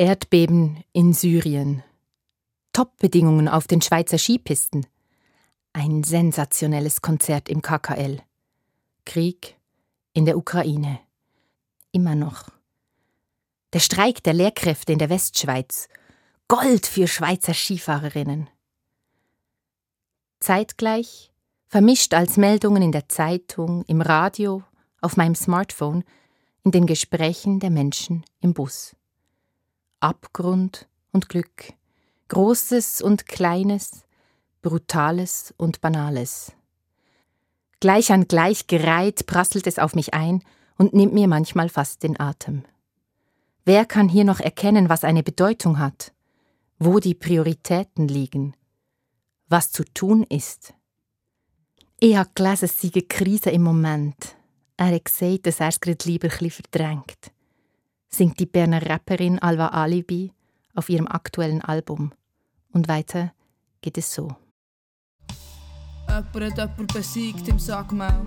Erdbeben in Syrien. Top-Bedingungen auf den Schweizer Skipisten. Ein sensationelles Konzert im KKL. Krieg in der Ukraine. Immer noch. Der Streik der Lehrkräfte in der Westschweiz. Gold für Schweizer Skifahrerinnen. Zeitgleich, vermischt als Meldungen in der Zeitung, im Radio, auf meinem Smartphone, in den Gesprächen der Menschen im Bus. Abgrund und Glück, Großes und Kleines, Brutales und Banales. Gleich an gleich gereiht prasselt es auf mich ein und nimmt mir manchmal fast den Atem. Wer kann hier noch erkennen, was eine Bedeutung hat, wo die Prioritäten liegen, was zu tun ist? Ich habe gelesen, es sei eine Krise im Moment. Er hat gesagt, dass er es gerade lieber ein verdrängt singt die Berner Rapperin Alva Alibi auf ihrem aktuellen Album. Und weiter geht es so. Jemand hat jemanden besiegt im Sagmau.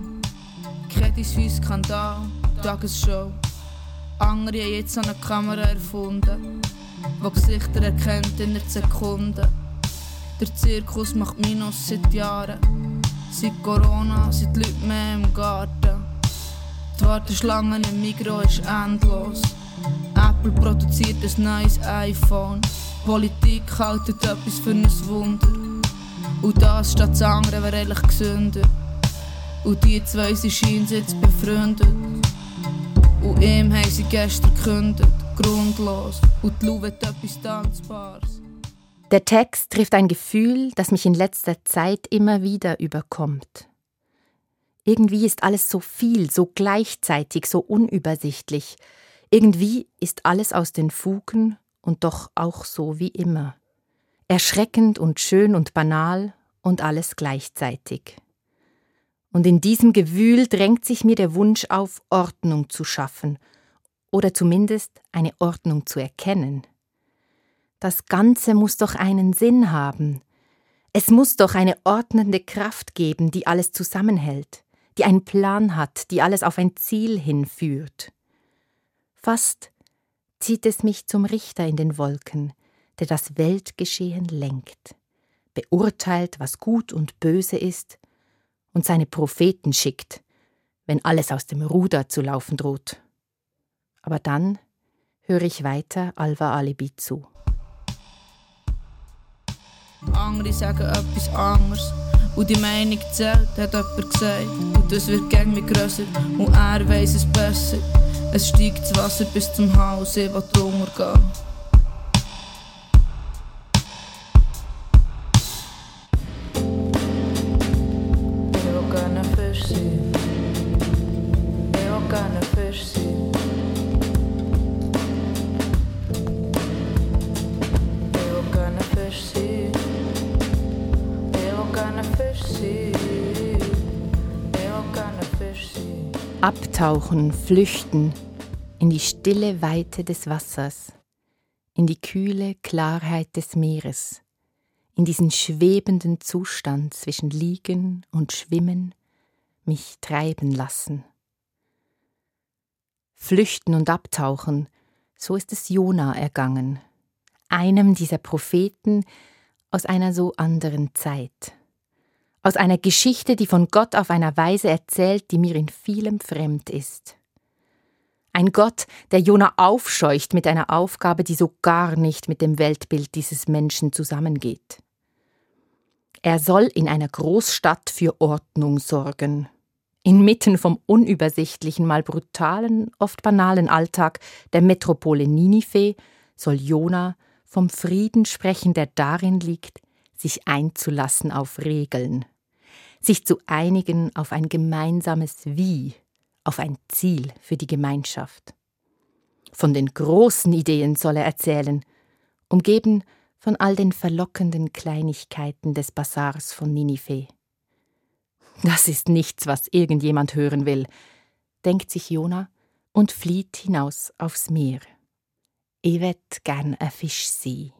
Credit Suisse Skandal, Tagesshow. Andere haben jetzt eine Kamera erfunden, die Gesichter erkennt in einer Sekunde. Der Zirkus macht Minus seit Jahren. Seit Corona sind die Leute mehr im Garten. Die Warteschlange im Migro ist endlos. Apple produziert ein neues iPhone. Politik haltet etwas für ein Wunder. Und das statt das andere wäre ehrlich gesünder. Und die zwei sie scheinen jetzt befreundet. Und ihm haben sie gestern gekündigt, grundlos. Und die wird etwas Tanzbares. Der Text trifft ein Gefühl, das mich in letzter Zeit immer wieder überkommt. Irgendwie ist alles so viel, so gleichzeitig, so unübersichtlich. Irgendwie ist alles aus den Fugen und doch auch so wie immer. Erschreckend und schön und banal und alles gleichzeitig. Und in diesem Gewühl drängt sich mir der Wunsch auf, Ordnung zu schaffen oder zumindest eine Ordnung zu erkennen. Das Ganze muss doch einen Sinn haben. Es muss doch eine ordnende Kraft geben, die alles zusammenhält, die einen Plan hat, die alles auf ein Ziel hinführt. Fast zieht es mich zum Richter in den Wolken, der das Weltgeschehen lenkt, beurteilt, was gut und böse ist, und seine Propheten schickt, wenn alles aus dem Ruder zu laufen droht. Aber dann höre ich weiter Alva Alibi zu. Andere sagen etwas anderes. Und die Meinung zählt, hat jemand gesagt. Und das wird gängig grösser und er weiß es besser. Es steigt das Wasser bis zum Haus, ich will drunter gehen. Abtauchen, flüchten in die stille Weite des Wassers, in die kühle Klarheit des Meeres, in diesen schwebenden Zustand zwischen Liegen und Schwimmen, mich treiben lassen. Flüchten und abtauchen, so ist es Jona ergangen, einem dieser Propheten aus einer so anderen Zeit aus einer Geschichte, die von Gott auf einer Weise erzählt, die mir in vielem fremd ist. Ein Gott, der Jona aufscheucht mit einer Aufgabe, die so gar nicht mit dem Weltbild dieses Menschen zusammengeht. Er soll in einer Großstadt für Ordnung sorgen. Inmitten vom unübersichtlichen, mal brutalen, oft banalen Alltag der Metropole Ninive soll Jona vom Frieden sprechen, der darin liegt, sich einzulassen auf Regeln sich zu einigen auf ein gemeinsames Wie, auf ein Ziel für die Gemeinschaft. Von den großen Ideen soll er erzählen, umgeben von all den verlockenden Kleinigkeiten des Bazars von Ninive. Das ist nichts, was irgendjemand hören will, denkt sich Jona und flieht hinaus aufs Meer. Ich wett gern ein Fisch sein.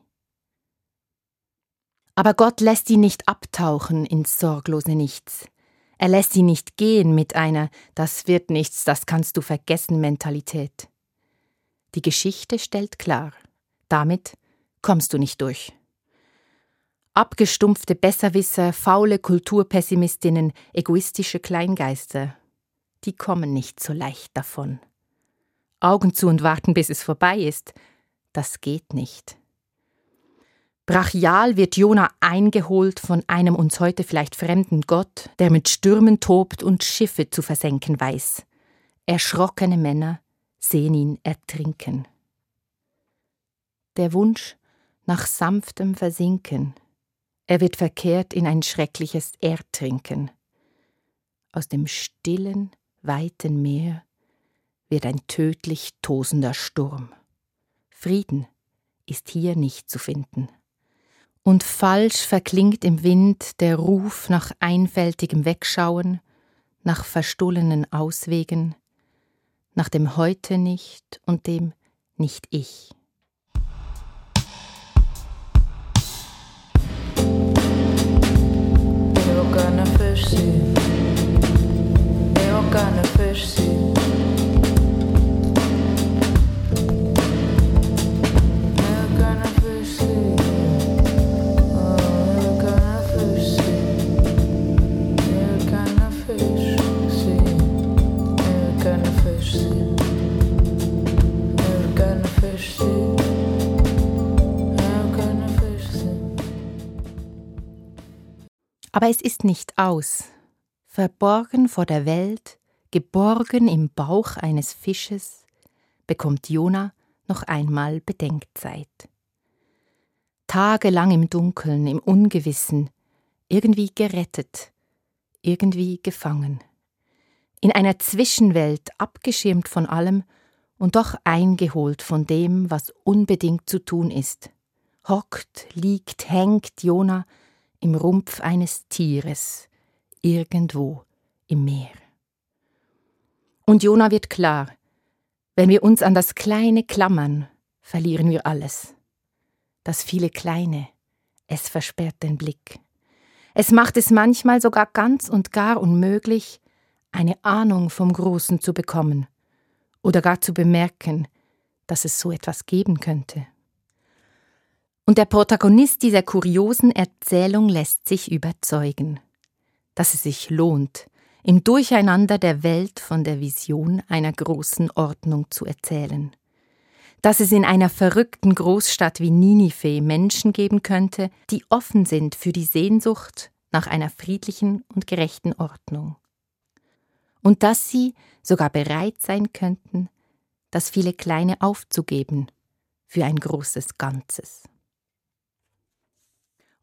Aber Gott lässt ihn nicht abtauchen ins sorglose Nichts. Er lässt ihn nicht gehen mit einer Das wird nichts, das kannst du vergessen Mentalität. Die Geschichte stellt klar, Damit kommst du nicht durch. Abgestumpfte Besserwisser, faule Kulturpessimistinnen, egoistische Kleingeister, die kommen nicht so leicht davon. Augen zu und warten, bis es vorbei ist, das geht nicht. Brachial wird Jona eingeholt von einem uns heute vielleicht fremden Gott, der mit Stürmen tobt und Schiffe zu versenken weiß. Erschrockene Männer sehen ihn ertrinken. Der Wunsch nach sanftem Versinken, er wird verkehrt in ein schreckliches Ertrinken. Aus dem stillen, weiten Meer wird ein tödlich tosender Sturm. Frieden ist hier nicht zu finden und falsch verklingt im Wind der Ruf nach einfältigem Wegschauen, nach verstohlenen Auswegen, nach dem Heute nicht und dem Nicht ich. Aber es ist nicht aus. Verborgen vor der Welt, geborgen im Bauch eines Fisches, bekommt Jona noch einmal Bedenkzeit. Tagelang im Dunkeln, im Ungewissen, irgendwie gerettet, irgendwie gefangen. In einer Zwischenwelt abgeschirmt von allem und doch eingeholt von dem, was unbedingt zu tun ist. Hockt, liegt, hängt Jona im Rumpf eines Tieres, irgendwo im Meer. Und Jona wird klar, wenn wir uns an das Kleine klammern, verlieren wir alles. Das viele Kleine, es versperrt den Blick. Es macht es manchmal sogar ganz und gar unmöglich, eine Ahnung vom Großen zu bekommen oder gar zu bemerken, dass es so etwas geben könnte. Und der Protagonist dieser kuriosen Erzählung lässt sich überzeugen, dass es sich lohnt, im Durcheinander der Welt von der Vision einer großen Ordnung zu erzählen. Dass es in einer verrückten Großstadt wie Ninive Menschen geben könnte, die offen sind für die Sehnsucht nach einer friedlichen und gerechten Ordnung. Und dass sie sogar bereit sein könnten, das viele Kleine aufzugeben für ein großes Ganzes.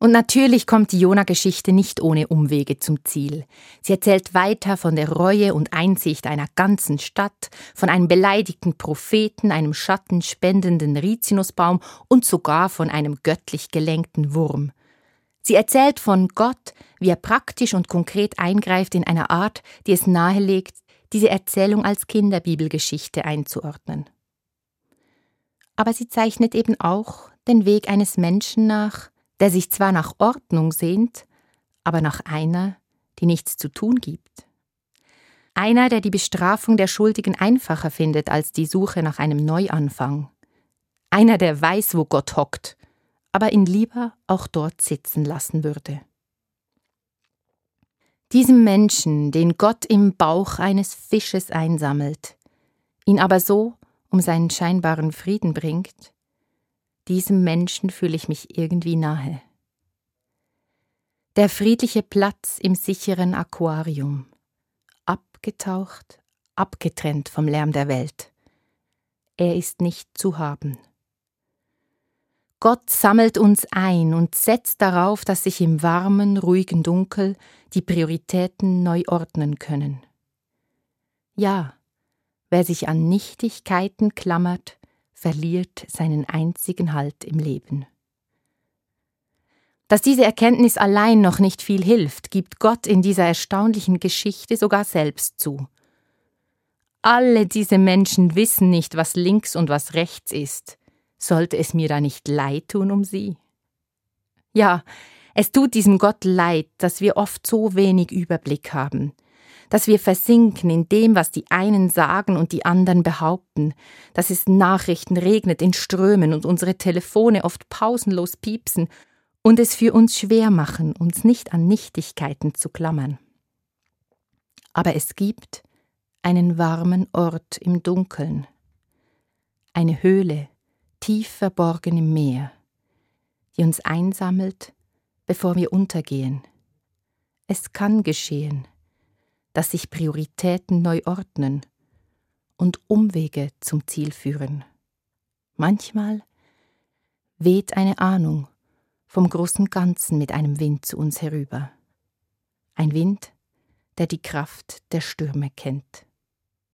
Und natürlich kommt die Jona-Geschichte nicht ohne Umwege zum Ziel. Sie erzählt weiter von der Reue und Einsicht einer ganzen Stadt, von einem beleidigten Propheten, einem schattenspendenden Rizinusbaum und sogar von einem göttlich gelenkten Wurm. Sie erzählt von Gott, wie er praktisch und konkret eingreift in einer Art, die es nahelegt, diese Erzählung als Kinderbibelgeschichte einzuordnen. Aber sie zeichnet eben auch den Weg eines Menschen nach, der sich zwar nach Ordnung sehnt, aber nach einer, die nichts zu tun gibt. Einer, der die Bestrafung der Schuldigen einfacher findet als die Suche nach einem Neuanfang. Einer, der weiß, wo Gott hockt, aber ihn lieber auch dort sitzen lassen würde. Diesem Menschen, den Gott im Bauch eines Fisches einsammelt, ihn aber so um seinen scheinbaren Frieden bringt, diesem Menschen fühle ich mich irgendwie nahe. Der friedliche Platz im sicheren Aquarium, abgetaucht, abgetrennt vom Lärm der Welt. Er ist nicht zu haben. Gott sammelt uns ein und setzt darauf, dass sich im warmen, ruhigen Dunkel die Prioritäten neu ordnen können. Ja, wer sich an Nichtigkeiten klammert, verliert seinen einzigen Halt im Leben. Dass diese Erkenntnis allein noch nicht viel hilft, gibt Gott in dieser erstaunlichen Geschichte sogar selbst zu. Alle diese Menschen wissen nicht, was links und was rechts ist. Sollte es mir da nicht leid tun um sie? Ja, es tut diesem Gott leid, dass wir oft so wenig Überblick haben, dass wir versinken in dem, was die einen sagen und die anderen behaupten, dass es Nachrichten regnet in Strömen und unsere Telefone oft pausenlos piepsen und es für uns schwer machen, uns nicht an Nichtigkeiten zu klammern. Aber es gibt einen warmen Ort im Dunkeln, eine Höhle tief verborgen im Meer, die uns einsammelt, bevor wir untergehen. Es kann geschehen, dass sich Prioritäten neu ordnen und Umwege zum Ziel führen. Manchmal weht eine Ahnung vom großen Ganzen mit einem Wind zu uns herüber. Ein Wind, der die Kraft der Stürme kennt.